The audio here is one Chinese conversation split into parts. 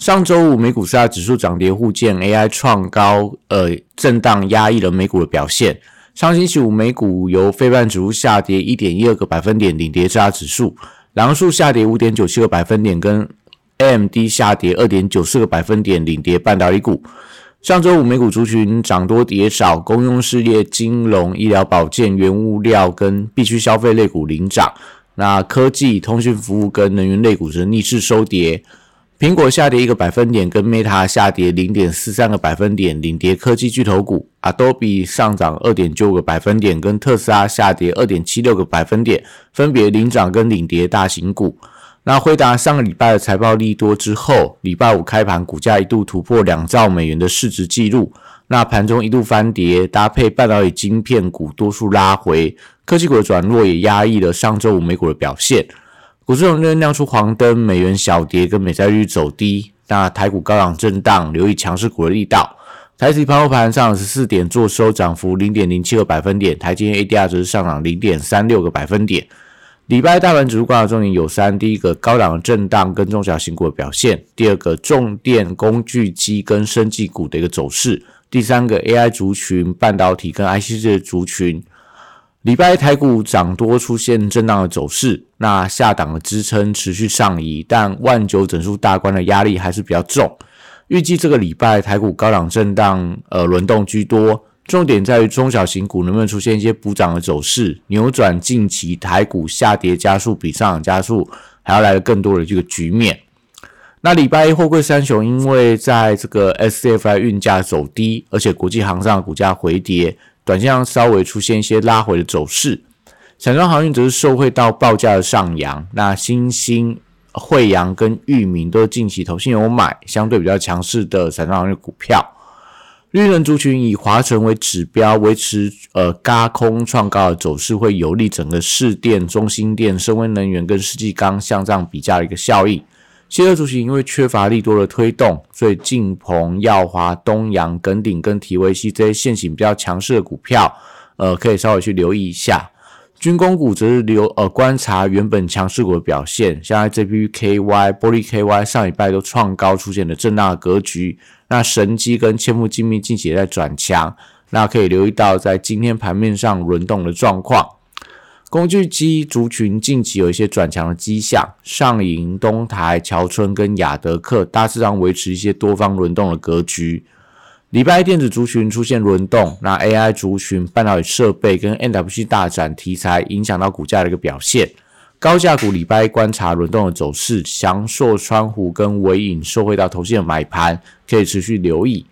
上周五美股四大指数涨跌互见，AI 创高，呃，震荡压抑了美股的表现。上星期五美股由非半指数下跌一点一二个百分点领跌四大指数，狼数下跌五点九七个百分点，跟 AMD 下跌二点九四个百分点领跌半导体股。上周五美股族群涨多跌少，公用事业、金融、医疗保健、原物料跟必需消费类股领涨，那科技、通讯服务跟能源类股则逆势收跌。苹果下跌一个百分点，跟 Meta 下跌零点四三个百分点，领跌科技巨头股。Adobe 上涨二点九个百分点，跟特斯拉下跌二点七六个百分点，分别领涨跟领跌大型股。那辉达上个礼拜的财报利多之后，礼拜五开盘股价一度突破两兆美元的市值纪录，那盘中一度翻跌，搭配半导体晶片股多数拉回，科技股的转弱也压抑了上周五美股的表现。股市仍然亮出黄灯，美元小跌，跟美债率走低。那台股高档震荡，留意强势股的力道。台指盘后盘上十四点做收，涨幅零点零七个百分点。台积 ADR 则是上涨零点三六个百分点。礼拜大盘指数观察重点有三：第一个高档震荡跟中小型股的表现；第二个重电工具机跟生技股的一个走势；第三个 AI 族群、半导体跟 IC 这族群。礼拜台股涨多出现震荡的走势，那下档的支撑持续上移，但万九整数大关的压力还是比较重。预计这个礼拜台股高档震荡，呃轮动居多，重点在于中小型股能不能出现一些补涨的走势，扭转近期台股下跌加速比上涨加速还要来的更多的这个局面。那礼拜一货柜三雄因为在这个 SCFI 运价走低，而且国际航上股价回跌。短线上稍微出现一些拉回的走势，散装航运则是受惠到报价的上扬。那新兴、惠阳跟裕民都是近期投信有买，相对比较强势的散装航运股票。绿能族群以华晨为指标，维持呃高空创高的走势，会有利整个市电、中心电、深威能源跟世纪钢向上比价的一个效应。汽车族群因为缺乏利多的推动，所以晋鹏、耀华、东阳、耿鼎跟提维西这些现行比较强势的股票，呃，可以稍微去留意一下。军工股则是留呃观察原本强势股的表现，像 JPKY、玻璃 KY 上礼拜都创高，出现了震荡的格局。那神机跟千富精密近期也在转强，那可以留意到在今天盘面上轮动的状况。工具机族群近期有一些转强的迹象，上银、东台、桥村跟雅德克大致上维持一些多方轮动的格局。礼拜电子族群出现轮动，那 AI 族群、半导体设备跟 NWC 大展题材影响到股价的一个表现。高价股礼拜观察轮动的走势，翔硕、川湖跟伟影受惠到投信的买盘，可以持续留意。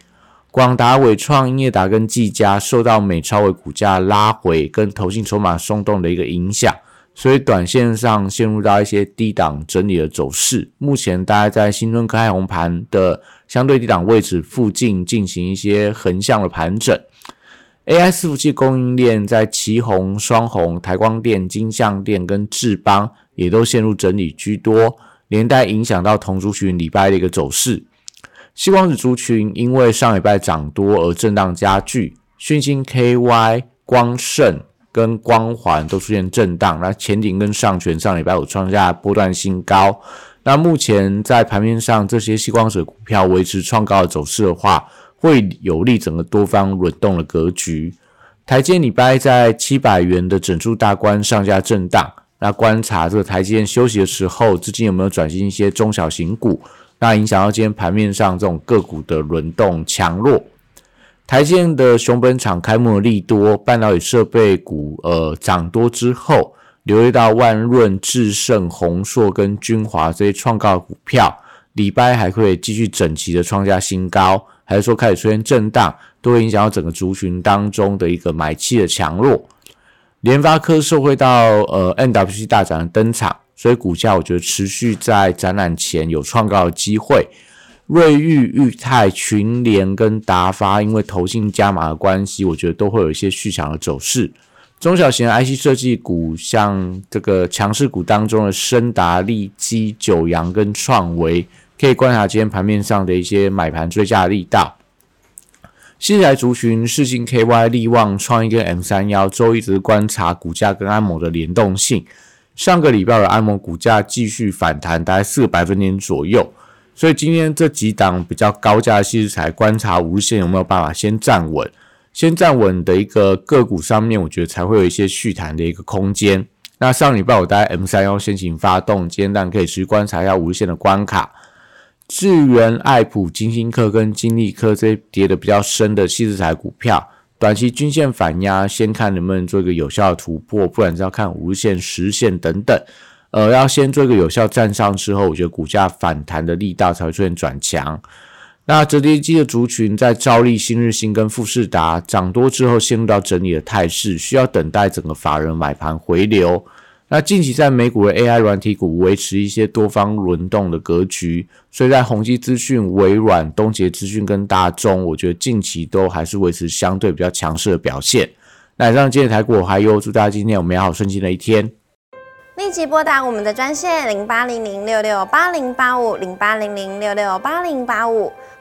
广达、伟创、英业达跟技嘉受到美超伟股价拉回跟投信筹码松动的一个影响，所以短线上陷入到一些低档整理的走势。目前大概在新春开红盘的相对低档位置附近进行一些横向的盘整。AI 伺服器供应链在旗宏、双宏、台光电、金相电跟智邦也都陷入整理居多，连带影响到同族群礼拜的一个走势。细光子族群因为上礼拜涨多而震荡加剧，讯星 KY、光盛跟光环都出现震荡。那前顶跟上权上礼拜五创下波段新高。那目前在盘面上，这些细光子股票维持创高的走势的话，会有利整个多方轮动的格局。台阶礼拜在七百元的整数大关上下震荡。那观察这个台阶休息的时候，资金有没有转进一些中小型股？那影响到今天盘面上这种个股的轮动强弱。台积电的熊本厂开幕的利多，半导体设备股呃涨多之后，留意到万润、智胜、宏硕跟君华这些创高股票，礼拜还会继续整齐的创下新高，还是说开始出现震荡，都会影响到整个族群当中的一个买气的强弱。联发科受惠到呃 NWC 大展的登场。所以股价我觉得持续在展览前有创高的机会。瑞昱、裕泰、群联跟达发，因为投信加码的关系，我觉得都会有一些续强的走势。中小型 IC 设计股，像这个强势股当中的深达、利基、九阳跟创维，可以观察今天盘面上的一些买盘追加力道。新材族群，世信 KY、利旺、创意跟 M 三幺，周一直观察股价跟安某的联动性。上个礼拜的安盟股价继续反弹，大概四个百分点左右。所以今天这几档比较高价的细材，观察五日线有没有办法先站稳。先站稳的一个个股上面，我觉得才会有一些续弹的一个空间。那上礼拜我带 M 三幺先行发动，今天当然可以持续观察一下五日线的关卡。智源、爱普、金星科跟金利科这些跌的比较深的细资材股票，短期均线反压，先看能不能做一个有效的突破，不然是要看五日线、十线等等。呃，要先做一个有效站上之后，我觉得股价反弹的力道才会出现转强。那折叠机的族群在兆利、新日新跟富士达涨多之后，陷入到整理的态势，需要等待整个法人买盘回流。那近期在美股的 AI 软体股维持一些多方轮动的格局，所以在宏基资讯、微软、东杰资讯跟大中，我觉得近期都还是维持相对比较强势的表现。那以上今天台股还有祝大家今天有美好顺心的一天。立即拨打我们的专线零八零零六六八零八五零八零零六六八零八五。